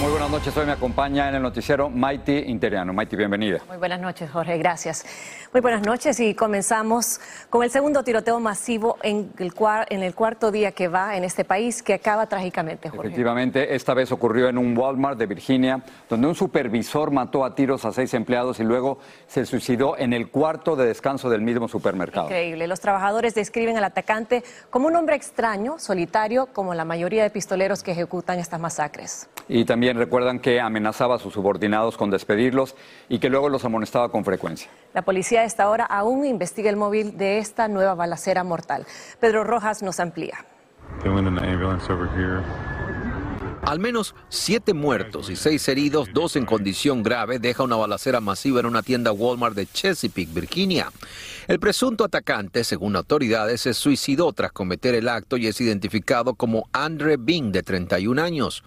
Muy buenas noches, hoy me acompaña en el noticiero Maiti Interiano. Maiti, bienvenida. Muy buenas noches, Jorge, gracias. Muy buenas noches y comenzamos con el segundo tiroteo masivo en el, en el cuarto día que va en este país que acaba trágicamente, Jorge. Efectivamente, esta vez ocurrió en un Walmart de Virginia, donde un supervisor mató a tiros a seis empleados y luego se suicidó en el cuarto de descanso del mismo supermercado. Increíble. Los trabajadores describen al atacante como un hombre extraño, solitario, como la mayoría de pistoleros que ejecutan estas masacres. Y también recuerdan que amenazaba a sus subordinados con despedirlos y que luego los amonestaba con frecuencia. La policía a esta hora aún investiga el móvil de esta nueva balacera mortal. Pedro Rojas nos amplía. Al menos siete muertos y seis heridos, dos en condición grave, deja una balacera masiva en una tienda Walmart de Chesapeake, Virginia. El presunto atacante, según autoridades, se suicidó tras cometer el acto y es identificado como Andre Bing, de 31 años.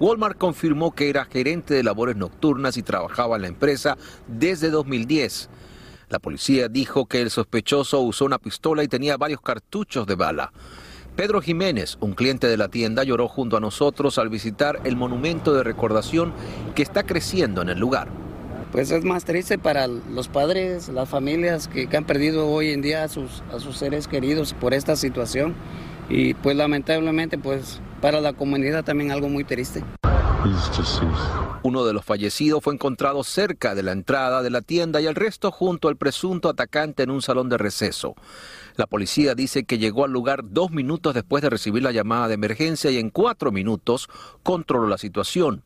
Walmart confirmó que era gerente de labores nocturnas y trabajaba en la empresa desde 2010. La policía dijo que el sospechoso usó una pistola y tenía varios cartuchos de bala. Pedro Jiménez, un cliente de la tienda, lloró junto a nosotros al visitar el monumento de recordación que está creciendo en el lugar. Pues es más triste para los padres, las familias que, han perdido hoy en día a sus, a sus seres queridos por esta situación y pues lamentablemente pues para la comunidad también algo muy triste. Uno de los fallecidos fue encontrado cerca de la entrada de la tienda y el resto junto al presunto atacante en un salón de receso. La policía dice que llegó al lugar dos minutos después de recibir la llamada de emergencia y en cuatro minutos controló la situación.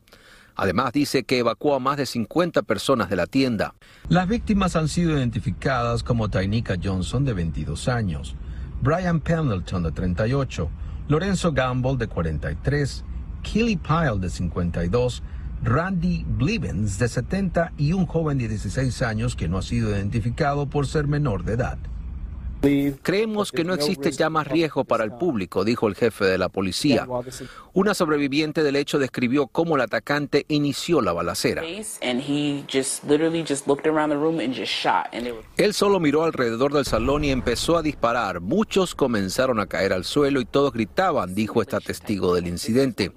Además dice que evacuó a más de 50 personas de la tienda. Las víctimas han sido identificadas como Tainika Johnson de 22 años, Brian Pendleton de 38, Lorenzo Gamble de 43, Kelly Pyle de 52, Randy Blivens de 70 y un joven de 16 años que no ha sido identificado por ser menor de edad. Creemos que no existe ya más riesgo para el público, dijo el jefe de la policía. Una sobreviviente del hecho describió cómo el atacante inició la balacera. Él solo miró alrededor del salón y empezó a disparar. Muchos comenzaron a caer al suelo y todos gritaban, dijo esta testigo del incidente.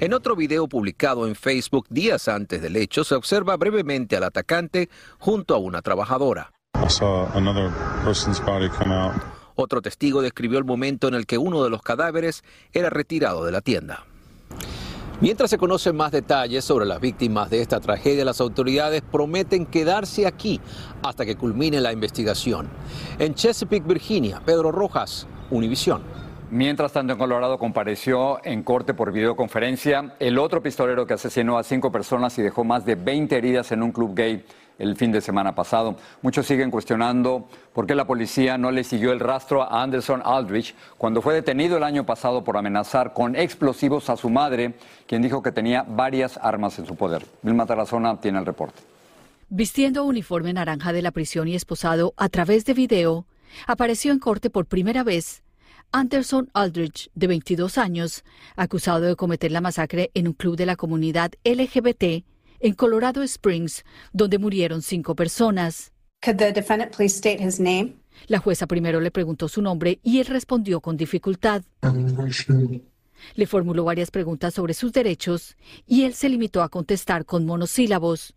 En otro video publicado en Facebook días antes del hecho, se observa brevemente al atacante junto a una trabajadora. Otro testigo describió el momento en el que uno de los cadáveres era retirado de la tienda. Mientras se conocen más detalles sobre las víctimas de esta tragedia, las autoridades prometen quedarse aquí hasta que culmine la investigación. En Chesapeake, Virginia, Pedro Rojas, Univisión. Mientras tanto, en Colorado compareció en corte por videoconferencia el otro pistolero que asesinó a cinco personas y dejó más de 20 heridas en un club gay el fin de semana pasado. Muchos siguen cuestionando por qué la policía no le siguió el rastro a Anderson Aldrich cuando fue detenido el año pasado por amenazar con explosivos a su madre, quien dijo que tenía varias armas en su poder. Vilma Tarazona tiene el reporte. Vistiendo uniforme naranja de la prisión y esposado a través de video, apareció en corte por primera vez Anderson Aldrich, de 22 años, acusado de cometer la masacre en un club de la comunidad LGBT en Colorado Springs, donde murieron cinco personas. La jueza primero le preguntó su nombre y él respondió con dificultad. Le formuló varias preguntas sobre sus derechos y él se limitó a contestar con monosílabos.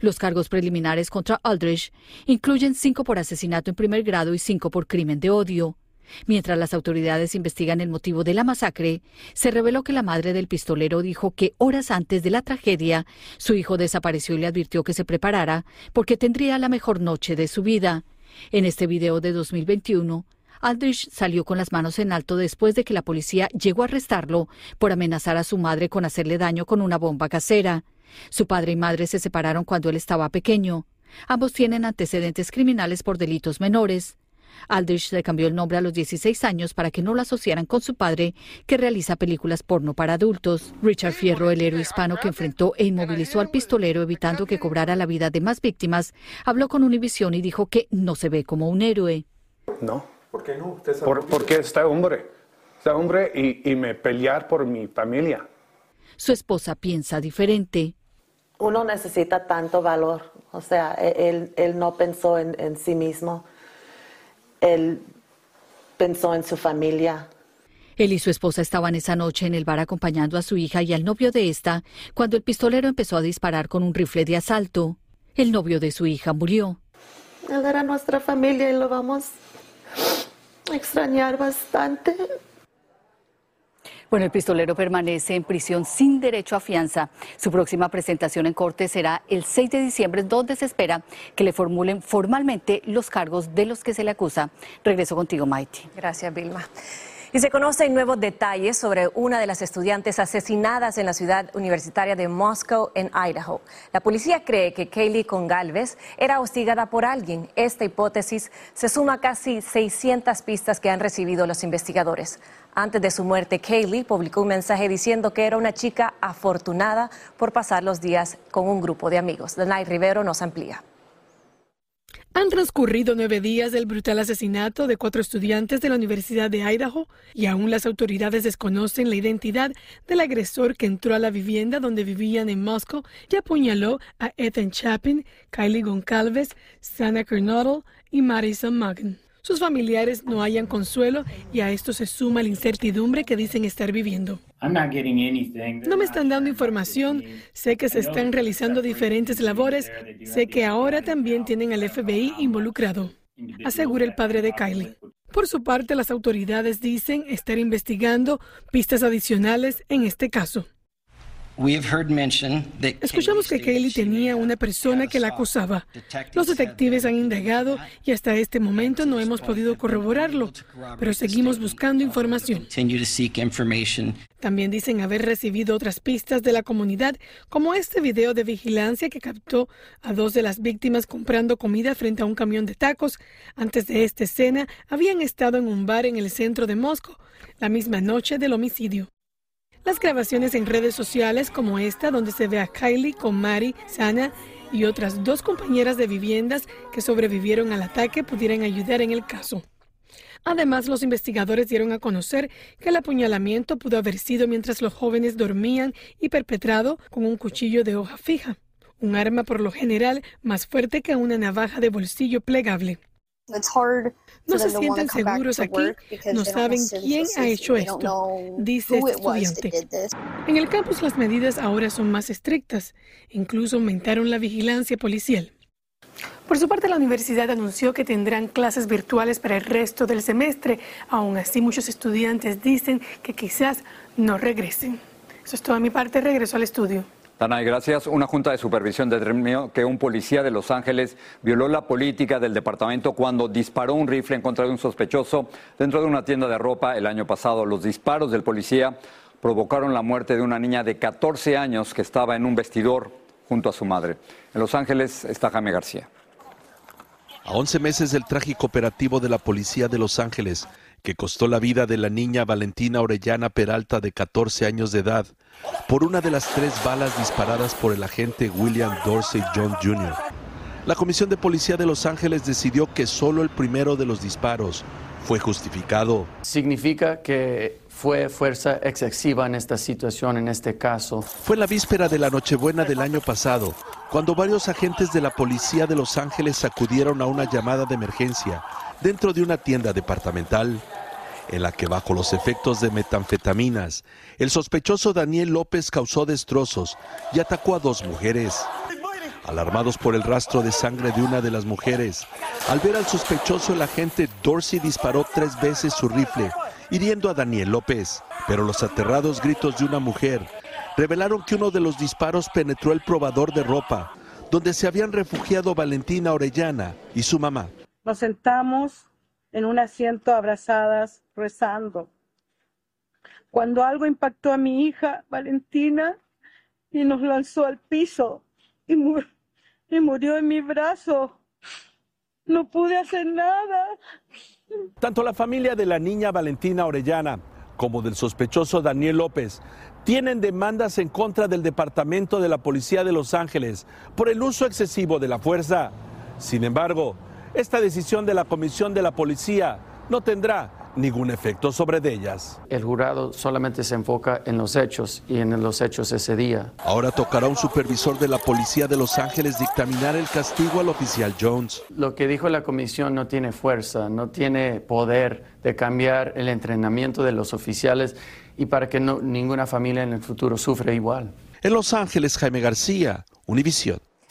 Los cargos preliminares contra Aldrich incluyen cinco por asesinato en primer grado y cinco por crimen de odio. Mientras las autoridades investigan el motivo de la masacre, se reveló que la madre del pistolero dijo que horas antes de la tragedia, su hijo desapareció y le advirtió que se preparara porque tendría la mejor noche de su vida. En este video de 2021, Aldrich salió con las manos en alto después de que la policía llegó a arrestarlo por amenazar a su madre con hacerle daño con una bomba casera. Su padre y madre se separaron cuando él estaba pequeño. Ambos tienen antecedentes criminales por delitos menores. Aldrich le cambió el nombre a los 16 años para que no lo asociaran con su padre, que realiza películas porno para adultos. Richard Fierro, el héroe hispano que enfrentó e inmovilizó al pistolero evitando que cobrara la vida de más víctimas, habló con Univision y dijo que no se ve como un héroe. No. ¿Por qué no? porque está hombre. Está hombre y, me pelear por mi familia. Su esposa piensa diferente. Uno necesita tanto valor. O sea, e, él, él no pensó en, en sí mismo él pensó en su familia. Él y su esposa estaban esa noche en el bar acompañando a su hija y al novio de esta cuando el pistolero empezó a disparar con un rifle de asalto. El novio de su hija murió. Él era nuestra familia y lo vamos a extrañar bastante. Bueno, el pistolero permanece en prisión sin derecho a fianza. Su próxima presentación en corte será el 6 de diciembre, donde se espera que le formulen formalmente los cargos de los que se le acusa. Regreso contigo, Maiti. Gracias, Vilma. Y se conocen nuevos detalles sobre una de las estudiantes asesinadas en la ciudad universitaria de Moscow, en Idaho. La policía cree que Kaylee Congalves era hostigada por alguien. Esta hipótesis se suma a casi 600 pistas que han recibido los investigadores. Antes de su muerte, Kaylee publicó un mensaje diciendo que era una chica afortunada por pasar los días con un grupo de amigos. Danay Rivero nos amplía. Han transcurrido nueve días del brutal asesinato de cuatro estudiantes de la Universidad de Idaho y aún las autoridades desconocen la identidad del agresor que entró a la vivienda donde vivían en Moscow y apuñaló a Ethan Chapin, Kylie Goncalves, Sana Kernodle y Marison Magan sus familiares no hayan consuelo y a esto se suma la incertidumbre que dicen estar viviendo. No me están dando información, sé que se están realizando diferentes labores, sé que ahora también tienen al FBI involucrado, asegura el padre de Kylie. Por su parte, las autoridades dicen estar investigando pistas adicionales en este caso. Escuchamos que Kaylee tenía una persona que la acusaba. Los detectives han indagado y hasta este momento no hemos podido corroborarlo, pero seguimos buscando información. También dicen haber recibido otras pistas de la comunidad, como este video de vigilancia que captó a dos de las víctimas comprando comida frente a un camión de tacos. Antes de esta escena, habían estado en un bar en el centro de Moscú, la misma noche del homicidio. Las grabaciones en redes sociales como esta, donde se ve a Kylie con Mari, Sana y otras dos compañeras de viviendas que sobrevivieron al ataque, pudieran ayudar en el caso. Además, los investigadores dieron a conocer que el apuñalamiento pudo haber sido mientras los jóvenes dormían y perpetrado con un cuchillo de hoja fija, un arma por lo general más fuerte que una navaja de bolsillo plegable. No se sienten seguros aquí, no saben quién ha hecho esto, dice este estudiante. En el campus las medidas ahora son más estrictas, incluso aumentaron la vigilancia policial. Por su parte, la universidad anunció que tendrán clases virtuales para el resto del semestre. Aún así, muchos estudiantes dicen que quizás no regresen. Eso es toda mi parte. Regreso al estudio. Danay, gracias. Una junta de supervisión determinó que un policía de Los Ángeles violó la política del departamento cuando disparó un rifle en contra de un sospechoso dentro de una tienda de ropa el año pasado. Los disparos del policía provocaron la muerte de una niña de 14 años que estaba en un vestidor junto a su madre. En Los Ángeles está Jaime García. A 11 meses del trágico operativo de la policía de Los Ángeles, que costó la vida de la niña Valentina Orellana Peralta de 14 años de edad, por una de las tres balas disparadas por el agente William Dorsey John Jr. La Comisión de Policía de Los Ángeles decidió que solo el primero de los disparos fue justificado. Significa que fue fuerza excesiva en esta situación, en este caso. Fue la víspera de la Nochebuena del año pasado, cuando varios agentes de la Policía de Los Ángeles acudieron a una llamada de emergencia dentro de una tienda departamental en la que bajo los efectos de metanfetaminas, el sospechoso Daniel López causó destrozos y atacó a dos mujeres. Alarmados por el rastro de sangre de una de las mujeres, al ver al sospechoso el agente Dorsey disparó tres veces su rifle, hiriendo a Daniel López. Pero los aterrados gritos de una mujer revelaron que uno de los disparos penetró el probador de ropa, donde se habían refugiado Valentina Orellana y su mamá. Nos sentamos en un asiento abrazadas, rezando. Cuando algo impactó a mi hija, Valentina, y nos lanzó al piso y, murió en mi brazo. No pude hacer nada. Tanto la familia de la niña Valentina Orellana como del sospechoso Daniel López tienen demandas en contra del Departamento de la Policía de Los Ángeles por el uso excesivo de la fuerza. Sin embargo, esta decisión de la Comisión de la Policía no tendrá ningún efecto sobre ellas. El jurado solamente se enfoca en los hechos y en los hechos ese día. Ahora tocará a un supervisor de la Policía de Los Ángeles dictaminar el castigo al oficial Jones. Lo que dijo la comisión no tiene fuerza, no tiene poder de cambiar el entrenamiento de los oficiales y para que no, ninguna familia en el futuro sufra igual. En Los Ángeles, Jaime García, Univisión.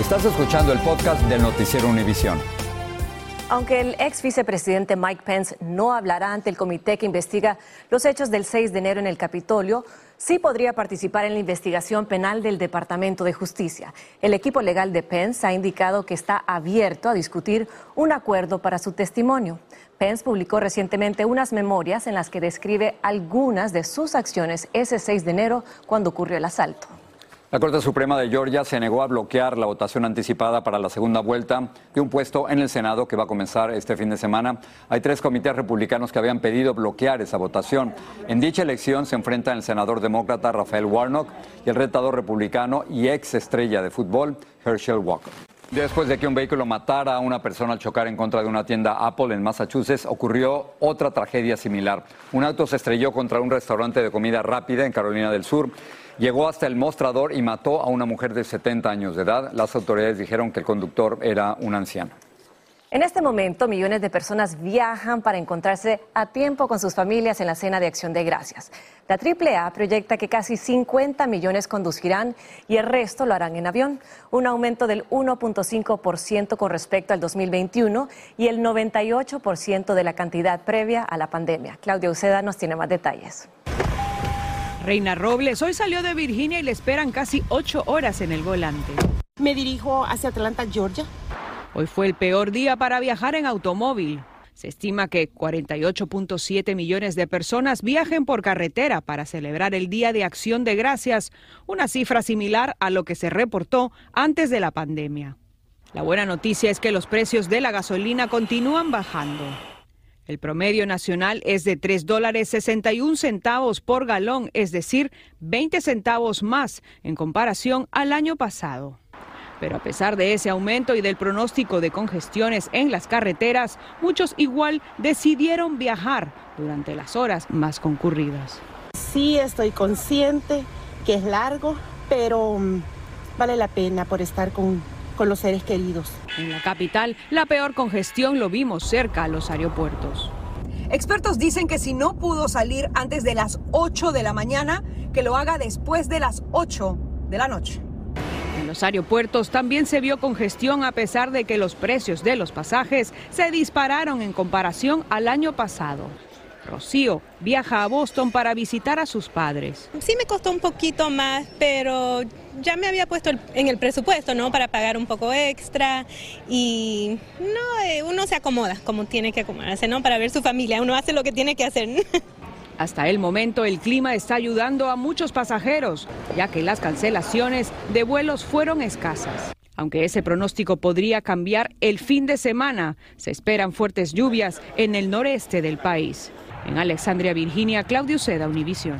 Estás escuchando el podcast del Noticiero Univisión. Aunque el ex vicepresidente Mike Pence no hablará ante el comité que investiga los hechos del 6 de enero en el Capitolio, sí podría participar en la investigación penal del Departamento de Justicia. El equipo legal de Pence ha indicado que está abierto a discutir un acuerdo para su testimonio. Pence publicó recientemente unas memorias en las que describe algunas de sus acciones ese 6 de enero cuando ocurrió el asalto. La Corte Suprema de Georgia se negó a bloquear la votación anticipada para la segunda vuelta de un puesto en el Senado que va a comenzar este fin de semana. Hay tres comités republicanos que habían pedido bloquear esa votación. En dicha elección se enfrentan el senador demócrata Rafael Warnock y el retador republicano y ex estrella de fútbol Herschel Walker. Después de que un vehículo matara a una persona al chocar en contra de una tienda Apple en Massachusetts, ocurrió otra tragedia similar. Un auto se estrelló contra un restaurante de comida rápida en Carolina del Sur. Llegó hasta el mostrador y mató a una mujer de 70 años de edad. Las autoridades dijeron que el conductor era un anciano. En este momento, millones de personas viajan para encontrarse a tiempo con sus familias en la cena de Acción de Gracias. La AAA proyecta que casi 50 millones conducirán y el resto lo harán en avión, un aumento del 1.5% con respecto al 2021 y el 98% de la cantidad previa a la pandemia. Claudia Uceda nos tiene más detalles. Reina Robles hoy salió de Virginia y le esperan casi ocho horas en el volante. Me dirijo hacia Atlanta, Georgia. Hoy fue el peor día para viajar en automóvil. Se estima que 48.7 millones de personas viajen por carretera para celebrar el Día de Acción de Gracias, una cifra similar a lo que se reportó antes de la pandemia. La buena noticia es que los precios de la gasolina continúan bajando. El promedio nacional es de 3 dólares 61 centavos por galón, es decir, 20 centavos más en comparación al año pasado. Pero a pesar de ese aumento y del pronóstico de congestiones en las carreteras, muchos igual decidieron viajar durante las horas más concurridas. Sí, estoy consciente que es largo, pero mm, vale la pena por estar con con los seres queridos. En la capital, la peor congestión lo vimos cerca a los aeropuertos. Expertos dicen que si no pudo salir antes de las 8 de la mañana, que lo haga después de las 8 de la noche. En los aeropuertos también se vio congestión a pesar de que los precios de los pasajes se dispararon en comparación al año pasado. Rocío viaja a Boston para visitar a sus padres. Sí me costó un poquito más, pero ya me había puesto en el presupuesto, ¿no? Para pagar un poco extra y no, eh, uno se acomoda como tiene que acomodarse, ¿no? Para ver su familia, uno hace lo que tiene que hacer. Hasta el momento el clima está ayudando a muchos pasajeros, ya que las cancelaciones de vuelos fueron escasas. Aunque ese pronóstico podría cambiar el fin de semana, se esperan fuertes lluvias en el noreste del país. En Alexandria, Virginia, Claudio Seda, Univision.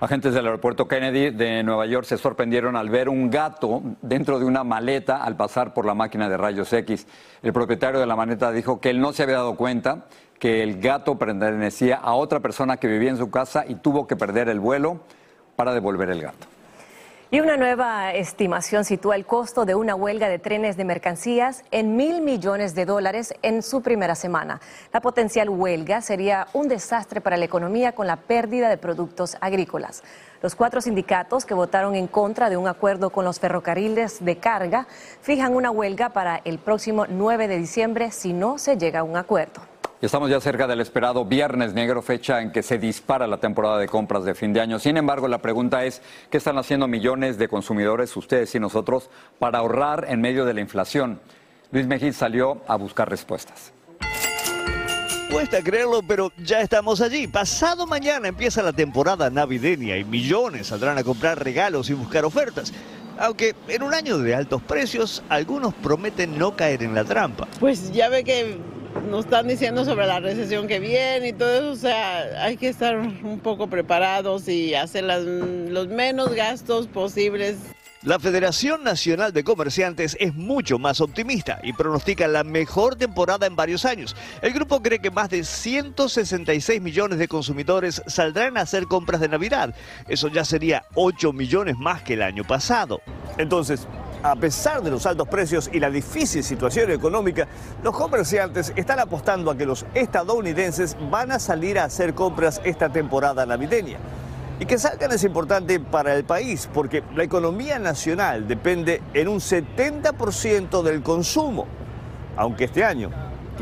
Agentes del aeropuerto Kennedy de Nueva York se sorprendieron al ver un gato dentro de una maleta al pasar por la máquina de rayos X. El propietario de la maleta dijo que él no se había dado cuenta que el gato pertenecía a otra persona que vivía en su casa y tuvo que perder el vuelo para devolver el gato. Y una nueva estimación sitúa el costo de una huelga de trenes de mercancías en mil millones de dólares en su primera semana. La potencial huelga sería un desastre para la economía con la pérdida de productos agrícolas. Los cuatro sindicatos que votaron en contra de un acuerdo con los ferrocarriles de carga fijan una huelga para el próximo 9 de diciembre si no se llega a un acuerdo. Estamos ya cerca del esperado Viernes Negro, fecha en que se dispara la temporada de compras de fin de año. Sin embargo, la pregunta es, ¿qué están haciendo millones de consumidores, ustedes y nosotros, para ahorrar en medio de la inflación? Luis Mejía salió a buscar respuestas. Cuesta creerlo, pero ya estamos allí. Pasado mañana empieza la temporada navideña y millones saldrán a comprar regalos y buscar ofertas. Aunque en un año de altos precios, algunos prometen no caer en la trampa. Pues ya ve que nos están diciendo sobre la recesión que viene y todo eso, o sea, hay que estar un poco preparados y hacer los menos gastos posibles. La Federación Nacional de Comerciantes es mucho más optimista y pronostica la mejor temporada en varios años. El grupo cree que más de 166 millones de consumidores saldrán a hacer compras de Navidad. Eso ya sería 8 millones más que el año pasado. Entonces, a pesar de los altos precios y la difícil situación económica, los comerciantes están apostando a que los estadounidenses van a salir a hacer compras esta temporada navideña. Y que salgan es importante para el país porque la economía nacional depende en un 70% del consumo, aunque este año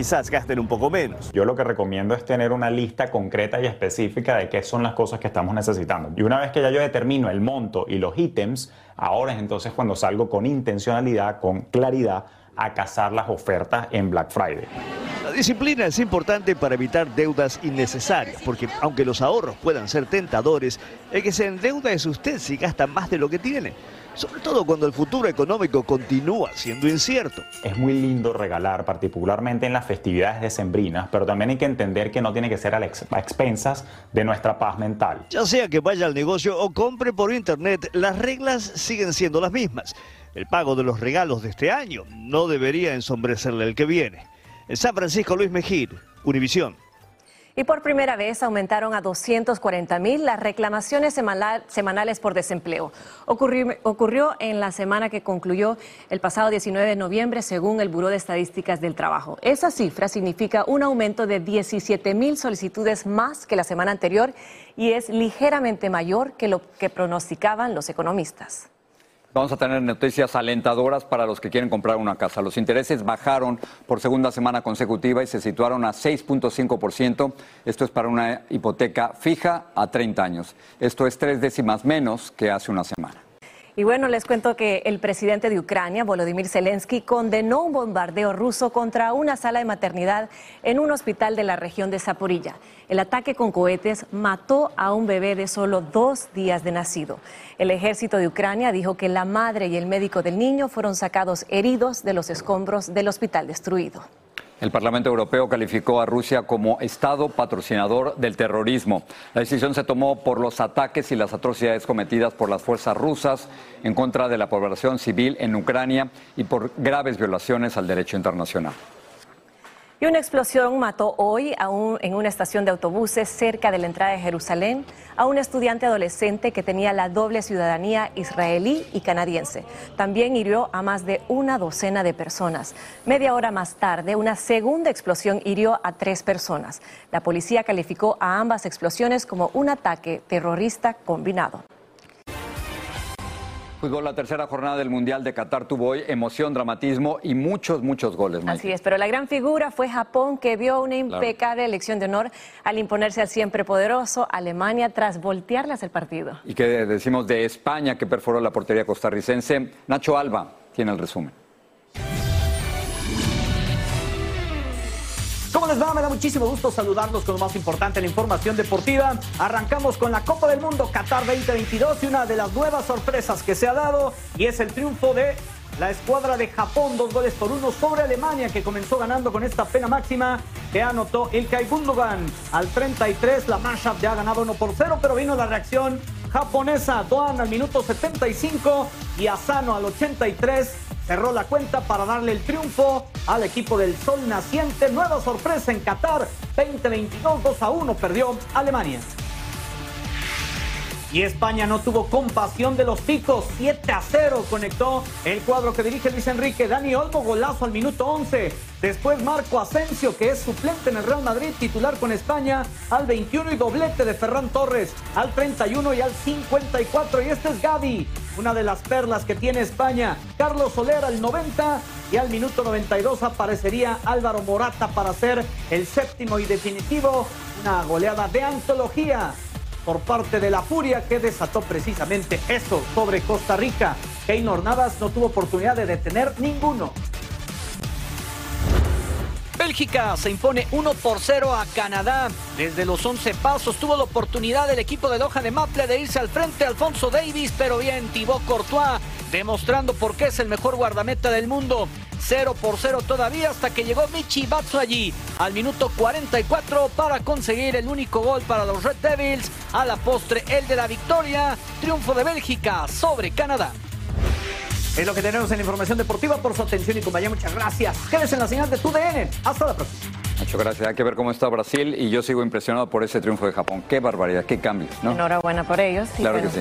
quizás gasten un poco menos. Yo lo que recomiendo es tener una lista concreta y específica de qué son las cosas que estamos necesitando. Y una vez que ya yo determino el monto y los ítems, ahora es entonces cuando salgo con intencionalidad, con claridad, a cazar las ofertas en Black Friday. La disciplina es importante para evitar deudas innecesarias, porque aunque los ahorros puedan ser tentadores, el que se endeuda es usted si gasta más de lo que tiene sobre todo cuando el futuro económico continúa siendo incierto. Es muy lindo regalar, particularmente en las festividades decembrinas, pero también hay que entender que no tiene que ser a, expensas de nuestra paz mental. Ya sea que vaya al negocio o compre por internet, las reglas siguen siendo las mismas. El pago de los regalos de este año no debería ensombrecerle el que viene. En San Francisco, Luis Mejir, Univisión. Y por primera vez aumentaron a 240 mil las reclamaciones semanales por desempleo. Ocurrió, ocurrió, en la semana que concluyó el pasado 19 de noviembre, según el Buró de Estadísticas del Trabajo. Esa cifra significa un aumento de 17 mil solicitudes más que la semana anterior y es ligeramente mayor que lo que pronosticaban los economistas. Vamos a tener noticias alentadoras para los que quieren comprar una casa. Los intereses bajaron por segunda semana consecutiva y se situaron a 6.5%. Esto es para una hipoteca fija a 30 años. Esto es tres décimas menos que hace una semana. Y bueno, les cuento que el presidente de Ucrania, Volodymyr Zelensky, condenó un bombardeo ruso contra una sala de maternidad en un hospital de la región de Zaporilla. El ataque con cohetes mató a un bebé de solo dos días de nacido. El ejército de Ucrania dijo que la madre y el médico del niño fueron sacados heridos de los escombros del hospital destruido. El Parlamento Europeo calificó a Rusia como Estado patrocinador del terrorismo. La decisión se tomó por los ataques y las atrocidades cometidas por las fuerzas rusas en contra de la población civil en Ucrania y por graves violaciones al derecho internacional. Y una explosión mató hoy en una estación de autobuses cerca de la entrada de Jerusalén a un estudiante adolescente que tenía la doble ciudadanía israelí y canadiense. También hirió a más de una docena de personas. Media hora más tarde, una segunda explosión hirió a tres personas. La policía calificó a ambas explosiones como un ataque terrorista combinado. Fútbol, la tercera jornada del Mundial de Qatar tuvo hoy emoción, dramatismo y muchos, muchos goles. Así es, pero la gran figura fue Japón, que vio una impecable elección de honor al imponerse al siempre poderoso Alemania tras voltearles el partido. ¿Y qué decimos de España, que perforó la portería costarricense? Nacho Alba tiene el resumen. ¿Cómo les va? Me da muchísimo gusto saludarlos con lo más importante, la información deportiva. Arrancamos con la Copa del Mundo Qatar 2022 y una de las nuevas sorpresas que se ha dado y es el triunfo de la escuadra de Japón, dos goles por uno sobre Alemania, que comenzó ganando con esta pena máxima que anotó el Gundogan al 33. La Mashup ya ha ganado 1 por 0, pero vino la reacción japonesa. Doan al minuto 75 y Asano al 83 cerró la cuenta para darle el triunfo al equipo del Sol Naciente. Nueva sorpresa en Qatar, 2022, 2 a 1 perdió Alemania. Y España no tuvo compasión de los picos. 7 a 0 conectó el cuadro que dirige Luis Enrique. Dani Olmo, golazo al minuto 11. Después Marco Asensio, que es suplente en el Real Madrid, titular con España, al 21 y doblete de Ferran Torres al 31 y al 54. Y este es Gaby, una de las perlas que tiene España. Carlos Soler al 90 y al minuto 92 aparecería Álvaro Morata para ser el séptimo y definitivo. Una goleada de antología por parte de la Furia que desató precisamente eso sobre Costa Rica. Keynor Navas no tuvo oportunidad de detener ninguno. Bélgica se impone 1 por 0 a Canadá. Desde los 11 pasos tuvo la oportunidad del equipo de Doha de Maple de irse al frente Alfonso Davis, pero bien Thibaut Courtois, demostrando por qué es el mejor guardameta del mundo. 0 por 0 todavía hasta que llegó Michi allí al minuto 44 para conseguir el único gol para los Red Devils. A la postre, el de la victoria. Triunfo de Bélgica sobre Canadá. Es lo que tenemos en la información deportiva por su atención y compañía. Muchas gracias. Quédese en la señal de tu DN. Hasta la próxima. Muchas gracias. Hay que ver cómo está Brasil y yo sigo impresionado por ese triunfo de Japón. Qué barbaridad, qué cambio. Enhorabuena por ellos. Claro que sí.